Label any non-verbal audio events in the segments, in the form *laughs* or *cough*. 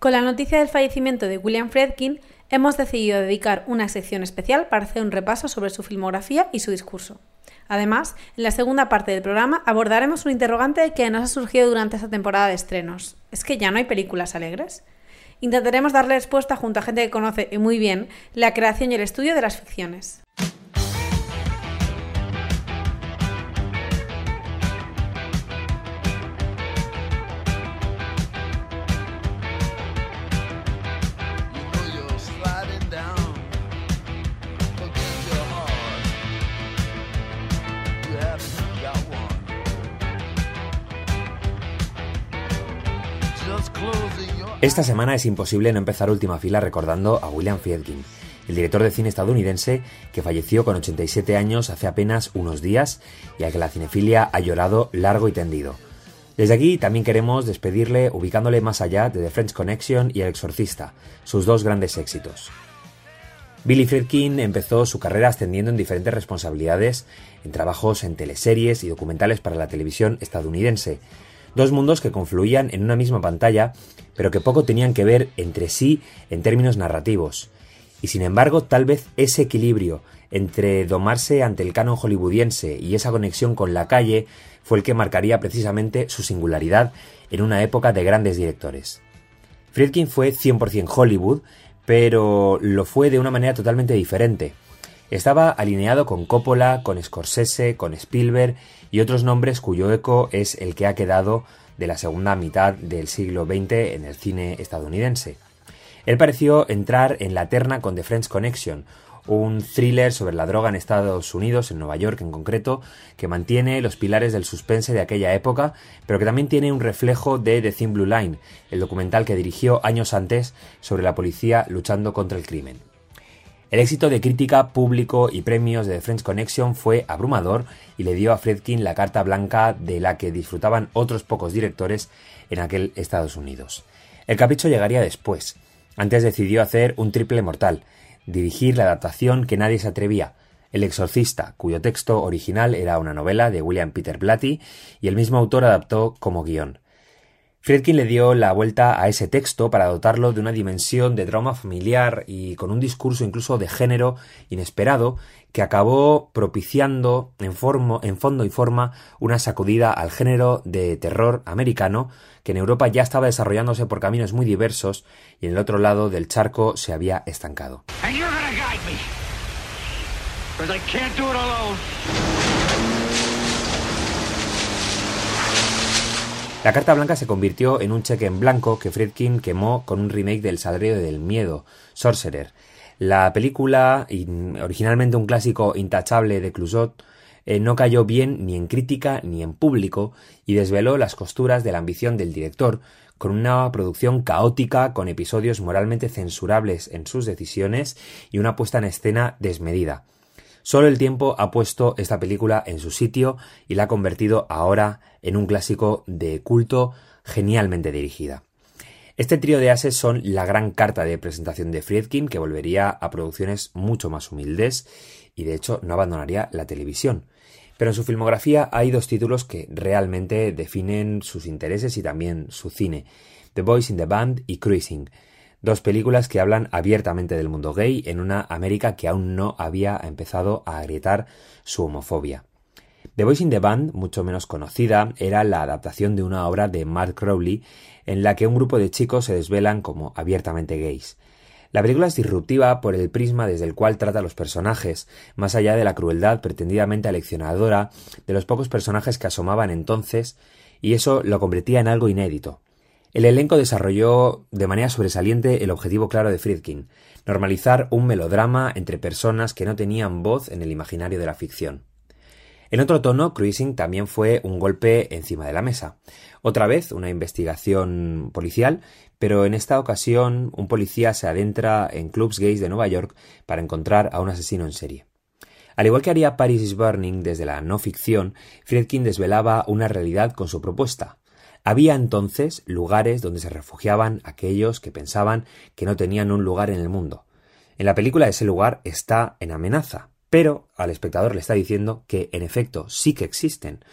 Con la noticia del fallecimiento de William Friedkin, hemos decidido dedicar una sección especial para hacer un repaso sobre su filmografía y su discurso. Además, en la segunda parte del programa abordaremos un interrogante que nos ha surgido durante esta temporada de estrenos. ¿Es que ya no hay películas alegres? Intentaremos darle respuesta junto a gente que conoce muy bien la creación y el estudio de las ficciones. Esta semana es imposible no empezar última fila recordando a William Friedkin, el director de cine estadounidense que falleció con 87 años hace apenas unos días y al que la cinefilia ha llorado largo y tendido. Desde aquí también queremos despedirle ubicándole más allá de The French Connection y El Exorcista, sus dos grandes éxitos. Billy Friedkin empezó su carrera ascendiendo en diferentes responsabilidades en trabajos en teleseries y documentales para la televisión estadounidense, dos mundos que confluían en una misma pantalla pero que poco tenían que ver entre sí en términos narrativos. Y sin embargo, tal vez ese equilibrio entre domarse ante el canon hollywoodiense y esa conexión con la calle fue el que marcaría precisamente su singularidad en una época de grandes directores. Friedkin fue 100% Hollywood, pero lo fue de una manera totalmente diferente. Estaba alineado con Coppola, con Scorsese, con Spielberg y otros nombres cuyo eco es el que ha quedado de la segunda mitad del siglo XX en el cine estadounidense. Él pareció entrar en la terna con The French Connection, un thriller sobre la droga en Estados Unidos, en Nueva York en concreto, que mantiene los pilares del suspense de aquella época, pero que también tiene un reflejo de The Thin Blue Line, el documental que dirigió años antes sobre la policía luchando contra el crimen. El éxito de crítica, público y premios de The French Connection fue abrumador y le dio a Fredkin la carta blanca de la que disfrutaban otros pocos directores en aquel Estados Unidos. El capricho llegaría después. Antes decidió hacer un triple mortal, dirigir la adaptación que nadie se atrevía, El Exorcista, cuyo texto original era una novela de William Peter Blatty y el mismo autor adaptó como guion. Friedkin le dio la vuelta a ese texto para dotarlo de una dimensión de drama familiar y con un discurso incluso de género inesperado que acabó propiciando en, fondo y forma una sacudida al género de terror americano que en Europa ya estaba desarrollándose por caminos muy diversos y en el otro lado del charco se había estancado. La carta blanca se convirtió en un cheque en blanco que Friedkin quemó con un remake del Sadreo del Miedo, Sorcerer. La película, originalmente un clásico intachable de Clusot, eh, no cayó bien ni en crítica ni en público y desveló las costuras de la ambición del director, con una producción caótica, con episodios moralmente censurables en sus decisiones y una puesta en escena desmedida. Solo el tiempo ha puesto esta película en su sitio y la ha convertido ahora en un clásico de culto genialmente dirigida. Este trío de ases son la gran carta de presentación de Friedkin, que volvería a producciones mucho más humildes y de hecho no abandonaría la televisión. Pero en su filmografía hay dos títulos que realmente definen sus intereses y también su cine: The Boys in the Band y Cruising dos películas que hablan abiertamente del mundo gay en una América que aún no había empezado a agrietar su homofobia. The Voice in the Band, mucho menos conocida, era la adaptación de una obra de Mark Crowley en la que un grupo de chicos se desvelan como abiertamente gays. La película es disruptiva por el prisma desde el cual trata a los personajes, más allá de la crueldad pretendidamente aleccionadora de los pocos personajes que asomaban entonces, y eso lo convertía en algo inédito. El elenco desarrolló de manera sobresaliente el objetivo claro de Friedkin, normalizar un melodrama entre personas que no tenían voz en el imaginario de la ficción. En otro tono, Cruising también fue un golpe encima de la mesa. Otra vez una investigación policial, pero en esta ocasión un policía se adentra en clubs gays de Nueva York para encontrar a un asesino en serie. Al igual que haría Paris is Burning desde la no ficción, Friedkin desvelaba una realidad con su propuesta, había entonces lugares donde se refugiaban aquellos que pensaban que no tenían un lugar en el mundo. En la película ese lugar está en amenaza, pero al espectador le está diciendo que en efecto sí que existen,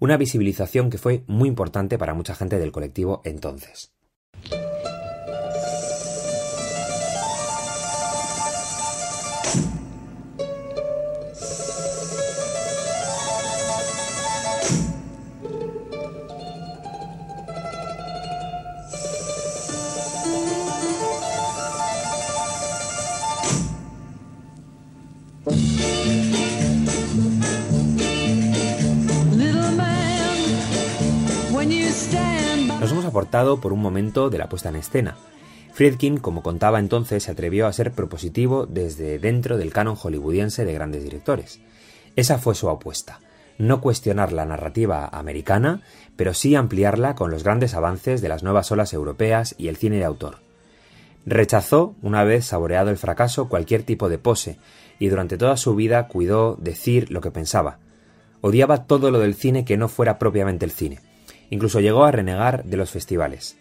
una visibilización que fue muy importante para mucha gente del colectivo entonces. Por un momento de la puesta en escena. Friedkin, como contaba entonces, se atrevió a ser propositivo desde dentro del canon hollywoodiense de grandes directores. Esa fue su apuesta. No cuestionar la narrativa americana, pero sí ampliarla con los grandes avances de las nuevas olas europeas y el cine de autor. Rechazó, una vez saboreado el fracaso, cualquier tipo de pose, y durante toda su vida cuidó decir lo que pensaba. Odiaba todo lo del cine que no fuera propiamente el cine. Incluso llegó a renegar de los festivales.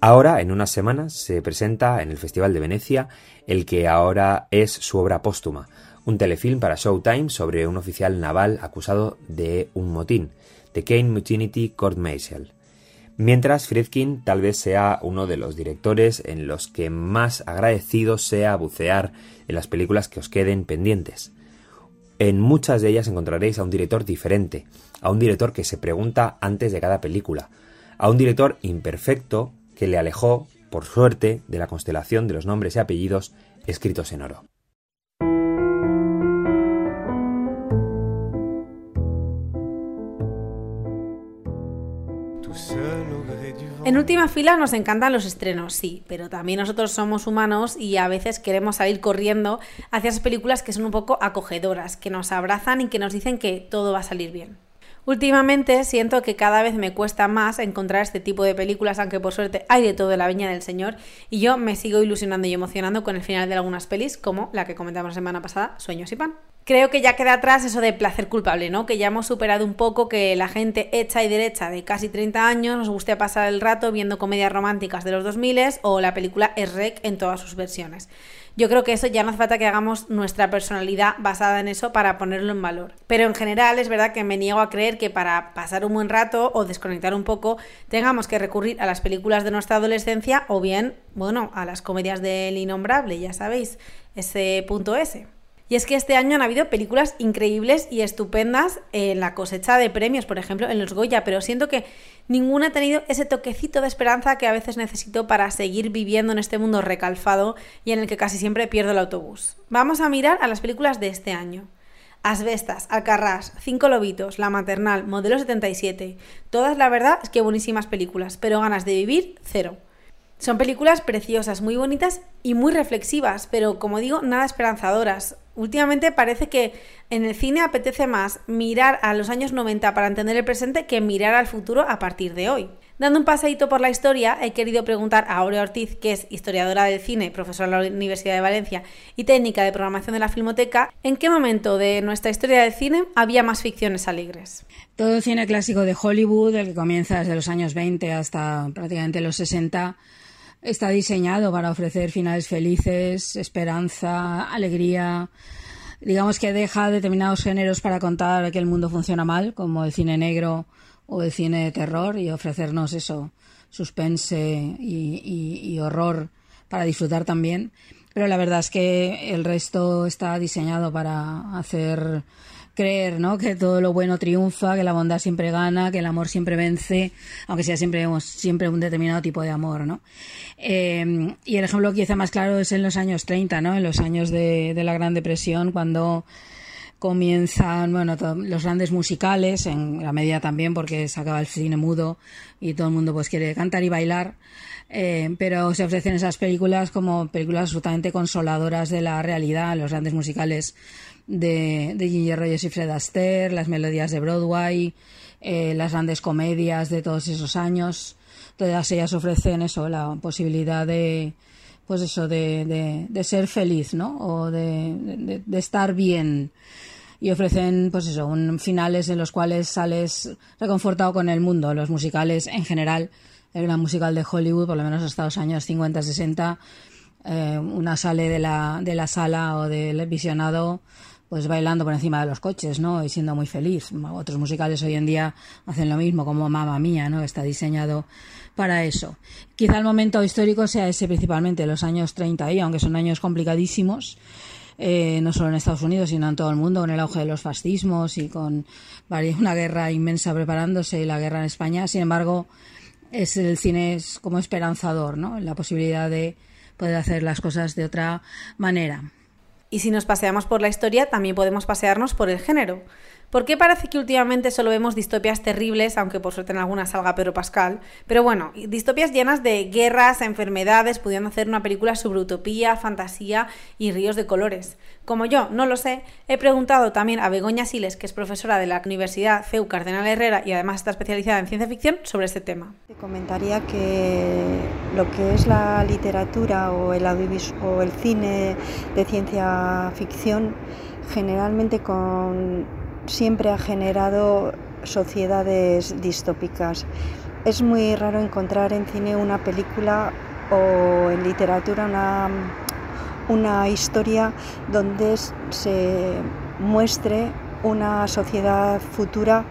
Ahora, en unas semanas, se presenta en el Festival de Venecia el que ahora es su obra póstuma, un telefilm para Showtime sobre un oficial naval acusado de un motín, The Kane Mutiny Court Martial. Mientras Friedkin tal vez sea uno de los directores en los que más agradecido sea bucear en las películas que os queden pendientes. En muchas de ellas encontraréis a un director diferente, a un director que se pregunta antes de cada película, a un director imperfecto que le alejó, por suerte, de la constelación de los nombres y apellidos escritos en oro. En última fila nos encantan los estrenos, sí, pero también nosotros somos humanos y a veces queremos salir corriendo hacia esas películas que son un poco acogedoras, que nos abrazan y que nos dicen que todo va a salir bien. Últimamente siento que cada vez me cuesta más encontrar este tipo de películas, aunque por suerte hay de todo en la viña del Señor, y yo me sigo ilusionando y emocionando con el final de algunas pelis, como la que comentamos la semana pasada, Sueños y Pan creo que ya queda atrás eso de placer culpable, ¿no? Que ya hemos superado un poco que la gente hecha y derecha de casi 30 años nos guste pasar el rato viendo comedias románticas de los 2000 o la película Rec en todas sus versiones. Yo creo que eso ya no hace falta que hagamos nuestra personalidad basada en eso para ponerlo en valor. Pero en general es verdad que me niego a creer que para pasar un buen rato o desconectar un poco tengamos que recurrir a las películas de nuestra adolescencia o bien, bueno, a las comedias del innombrable, ya sabéis, ese punto S. Y es que este año han habido películas increíbles y estupendas en la cosecha de premios, por ejemplo, en los Goya, pero siento que ninguna ha tenido ese toquecito de esperanza que a veces necesito para seguir viviendo en este mundo recalfado y en el que casi siempre pierdo el autobús. Vamos a mirar a las películas de este año. Asbestas, Alcarrás, Cinco Lobitos, La Maternal, Modelo 77. Todas, la verdad, es que buenísimas películas, pero ganas de vivir, cero. Son películas preciosas, muy bonitas y muy reflexivas, pero como digo, nada esperanzadoras. Últimamente parece que en el cine apetece más mirar a los años 90 para entender el presente que mirar al futuro a partir de hoy. Dando un paseíto por la historia, he querido preguntar a Aurea Ortiz, que es historiadora del cine, profesora de la Universidad de Valencia y técnica de programación de la Filmoteca, en qué momento de nuestra historia del cine había más ficciones alegres. Todo el cine clásico de Hollywood, el que comienza desde los años 20 hasta prácticamente los 60, está diseñado para ofrecer finales felices, esperanza, alegría. Digamos que deja determinados géneros para contar que el mundo funciona mal, como el cine negro o el cine de terror, y ofrecernos eso, suspense y horror para disfrutar también. Pero la verdad es que el resto está diseñado para hacer creer, ¿no? Que todo lo bueno triunfa, que la bondad siempre gana, que el amor siempre vence, aunque sea siempre, siempre un determinado tipo de amor, ¿no? Eh, y el ejemplo quizá más claro es en los años 30, ¿no? En los años de la Gran Depresión, cuando comienzan bueno los grandes musicales en la medida también porque se acaba el cine mudo y todo el mundo pues quiere cantar y bailar eh, pero se ofrecen esas películas como películas absolutamente consoladoras de la realidad los grandes musicales de, de Ginger Rogers y Fred Astaire, las melodías de Broadway, eh, las grandes comedias de todos esos años. Todas ellas ofrecen eso, la posibilidad de, pues eso, de, de, ser feliz, ¿no? O de, de, estar bien. Y ofrecen, pues eso, un, finales en los cuales sales reconfortado con el mundo. Los musicales en general, el gran musical de Hollywood, por lo menos hasta los años 50, 60, eh, una sale de la, de la sala o del visionado pues bailando por encima de los coches, ¿no? Y siendo muy feliz. Otros musicales hoy en día hacen lo mismo, como Mamma Mía, ¿no? Está diseñado para eso. Quizá el momento histórico sea ese principalmente, los años 30 y aunque son años complicadísimos, eh, no solo en Estados Unidos, sino en todo el mundo, con el auge de los fascismos y con una guerra inmensa preparándose y la guerra en España. Sin embargo, es el cine es como esperanzador, ¿no? La posibilidad de poder hacer las cosas de otra manera. Y si nos paseamos por la historia, también podemos pasearnos por el género. ¿Por qué parece que últimamente solo vemos distopias terribles, aunque por suerte en algunas salga Pedro Pascal? Pero bueno, distopias llenas de guerras, enfermedades, pudiendo hacer una película sobre utopía, fantasía y ríos de colores. Como yo no lo sé, he preguntado también a Begoña Siles, que es profesora de la Universidad CEU Cardenal Herrera y además está especializada en ciencia ficción, sobre este tema. Te comentaría que lo que es la literatura o el, o el cine de ciencia ficción generalmente con siempre ha generado sociedades distópicas. Es muy raro encontrar en cine una película o en literatura una, una historia donde se muestre una sociedad futura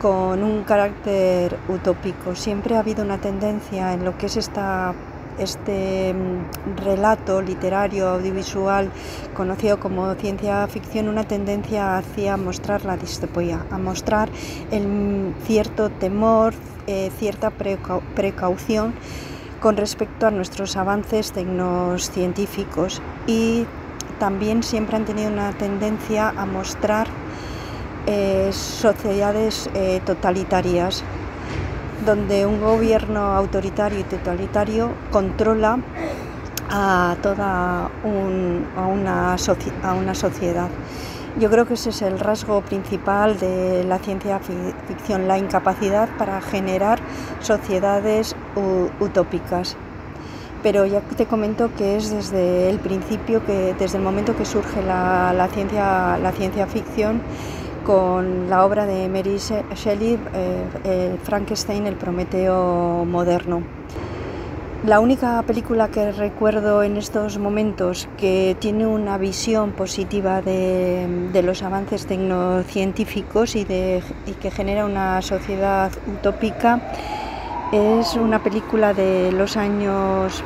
con un carácter utópico. Siempre ha habido una tendencia en lo que es esta este mm, relato literario audiovisual conocido como ciencia ficción una tendencia hacia mostrar la distopía, a mostrar el cierto temor, eh, cierta precaución con respecto a nuestros avances tecnocientíficos y también siempre han tenido una tendencia a mostrar eh, sociedades eh, totalitarias donde un gobierno autoritario y totalitario controla a toda una, a una sociedad. Yo creo que ese es el rasgo principal de la ciencia ficción, la incapacidad para generar sociedades utópicas. Pero ya te comento que es desde el principio, que desde el momento que surge la, ciencia, la ciencia ficción, con la obra de Mary Shelley, eh, Frankenstein, el Prometeo moderno. La única película que recuerdo en estos momentos que tiene una visión positiva de, los avances tecnocientíficos y, y que genera una sociedad utópica es una película de los años,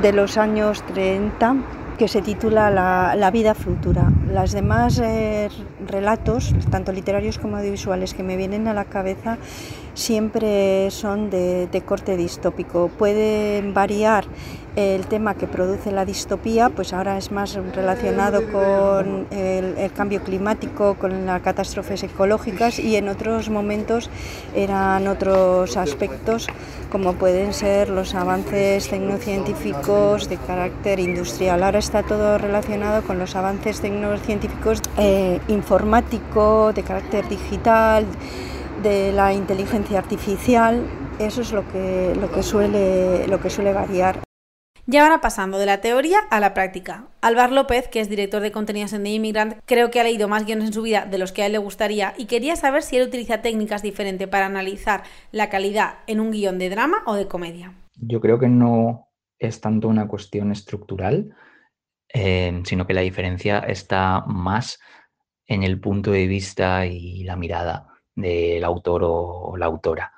de los años 30 que se titula La, vida futura. Las demás eh, relatos, tanto literarios como audiovisuales, que me vienen a la cabeza siempre son de, de corte distópico. Pueden variar el tema que produce la distopía, pues ahora es más relacionado con el, cambio climático, con las catástrofes ecológicas y en otros momentos eran otros aspectos como pueden ser los avances tecnocientíficos de carácter industrial. Ahora está todo relacionado con los avances tecnocientíficos eh, informático, de carácter digital, de la inteligencia artificial. Eso es lo que, lo que, suele, lo que suele variar. Ya ahora pasando de la teoría a la práctica. Álvar López, que es director de contenidos en The Immigrant, creo que ha leído más guiones en su vida de los que a él le gustaría y quería saber si él utiliza técnicas diferentes para analizar la calidad en un guion de drama o de comedia. Yo creo que no es tanto una cuestión estructural, eh, sino que la diferencia está más en el punto de vista y la mirada del autor o la autora.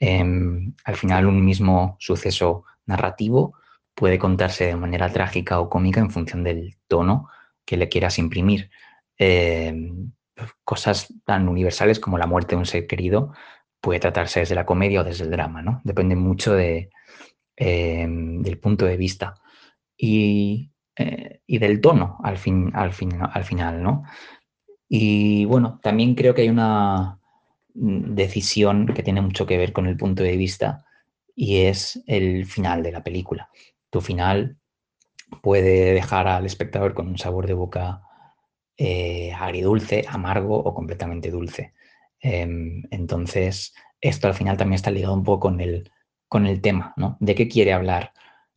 Em, al final, un mismo suceso narrativo puede contarse de manera trágica o cómica en función del tono que le quieras imprimir. Eh, cosas tan universales como la muerte de un ser querido puede tratarse desde la comedia o desde el drama, ¿no? Depende mucho eh, del punto de vista y, eh, y, del tono al, fin, al, fin, al final, ¿no? Y bueno, también creo que hay una mm, decisión que tiene mucho que ver con el punto de vista y es el final de la película tu final puede dejar al espectador con un sabor de boca eh, agridulce, amargo o completamente dulce. Em, entonces, esto al final también está ligado un poco con el, con el tema, ¿no? ¿De qué quiere hablar?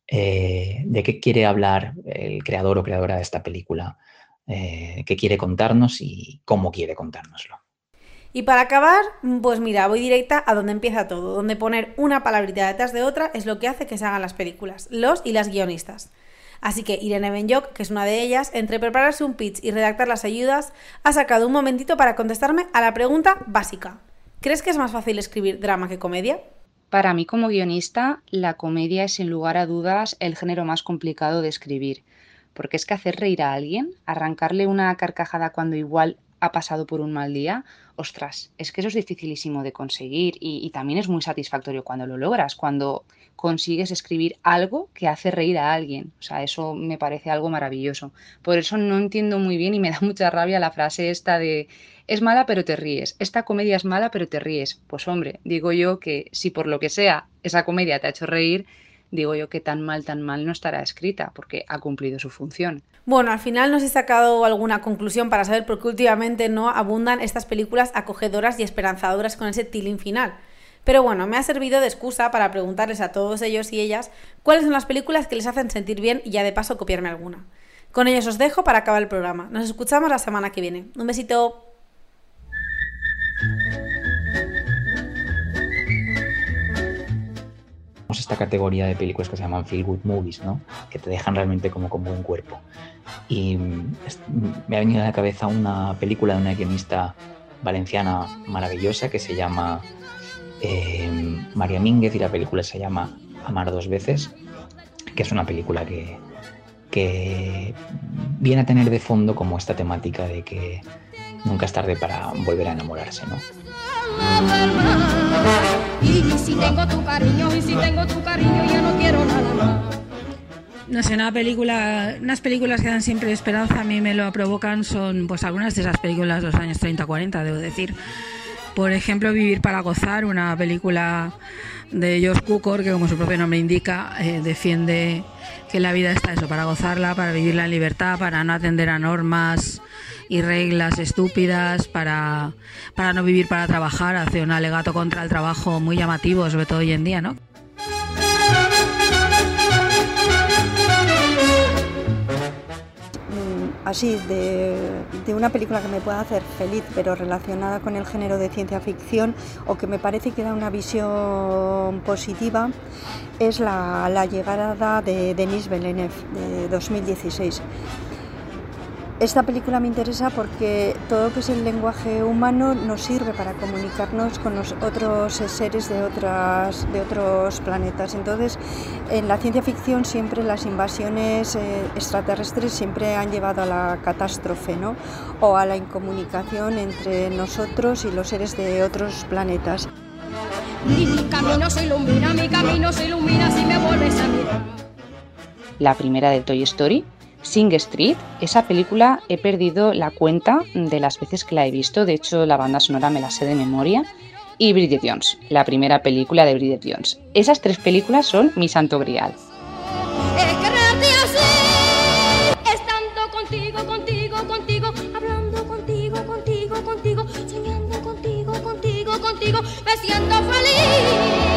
Eh, ¿De qué quiere hablar el creador o creadora de esta película? Eh, ¿Qué quiere contarnos y cómo quiere contárnoslo? Y para acabar, pues mira, voy directa a donde empieza todo, donde poner una palabrita detrás de otra es lo que hace que se hagan las películas, los y las guionistas. Así que Irene Benyoc, que es una de ellas, entre prepararse un pitch y redactar las ayudas, ha sacado un momentito para contestarme a la pregunta básica. ¿Crees que es más fácil escribir drama que comedia? Para mí como guionista, la comedia es sin lugar a dudas el género más complicado de escribir, porque es que hacer reír a alguien, arrancarle una carcajada cuando igual ha pasado por un mal día, ostras, es que eso es dificilísimo de conseguir y, también es muy satisfactorio cuando lo logras, cuando consigues escribir algo que hace reír a alguien. O sea, eso me parece algo maravilloso. Por eso no entiendo muy bien y me da *laughs* mucha rabia la frase esta de es mala pero te ríes, esta comedia es mala pero te ríes. Pues hombre, digo yo que si por lo que sea esa comedia te ha hecho reír, digo yo que tan mal, tan mal no estará escrita, porque ha cumplido su función. Bueno, al final no os he sacado alguna conclusión para saber por qué últimamente no abundan estas películas acogedoras y esperanzadoras con ese tilín final. Pero bueno, me ha servido de excusa para preguntarles a todos ellos y ellas cuáles son las películas que les hacen sentir bien y ya de paso copiarme alguna. Con ellos os dejo para acabar el programa. Nos escuchamos la semana que viene. Un besito. Esta categoría de películas que se llaman feel good movies, ¿no? que te dejan realmente como con buen cuerpo. Y me ha venido a la cabeza una película de una guionista valenciana maravillosa que se llama eh, María Mínguez y la película se llama Amar dos veces, que es una película que, que viene a tener de fondo como esta temática de que nunca es tarde para volver a enamorarse, ¿no? Y si tengo tu cariño, y si tengo tu cariño, ya no quiero nada más. No sé, una película, unas películas que dan siempre esperanza, a mí me lo provocan, son pues algunas de esas películas de los años 30-40, debo decir. Por ejemplo, Vivir para gozar, una película de George Cukor que como su propio nombre indica, eh, defiende que la vida está eso, para gozarla, para vivirla en libertad, para no atender a normas y reglas estúpidas, para, para no vivir para trabajar, hace un alegato contra el trabajo muy llamativo, sobre todo hoy en día, ¿no? así de, una película que me pueda hacer feliz, pero relacionada con el género de ciencia ficción o que me parece que da una visión positiva, es la, la llegada de Denis Villeneuve de 2016. Esta película me interesa porque todo lo que es el lenguaje humano nos sirve para comunicarnos con los otros seres de, otras, de otros planetas. Entonces, en la ciencia ficción siempre las invasiones eh, extraterrestres siempre han llevado a la catástrofe ¿no? o a la incomunicación entre nosotros y los seres de otros planetas. Mi camino se ilumina, mi camino se ilumina si me vuelves a mirar. La primera de Toy Story Sing Street, esa película he perdido la cuenta de las veces que la he visto, de hecho la banda sonora me la sé de memoria, y Bridget Jones, la primera película de Bridget Jones. Esas tres películas son mi santo grial. Me siento feliz.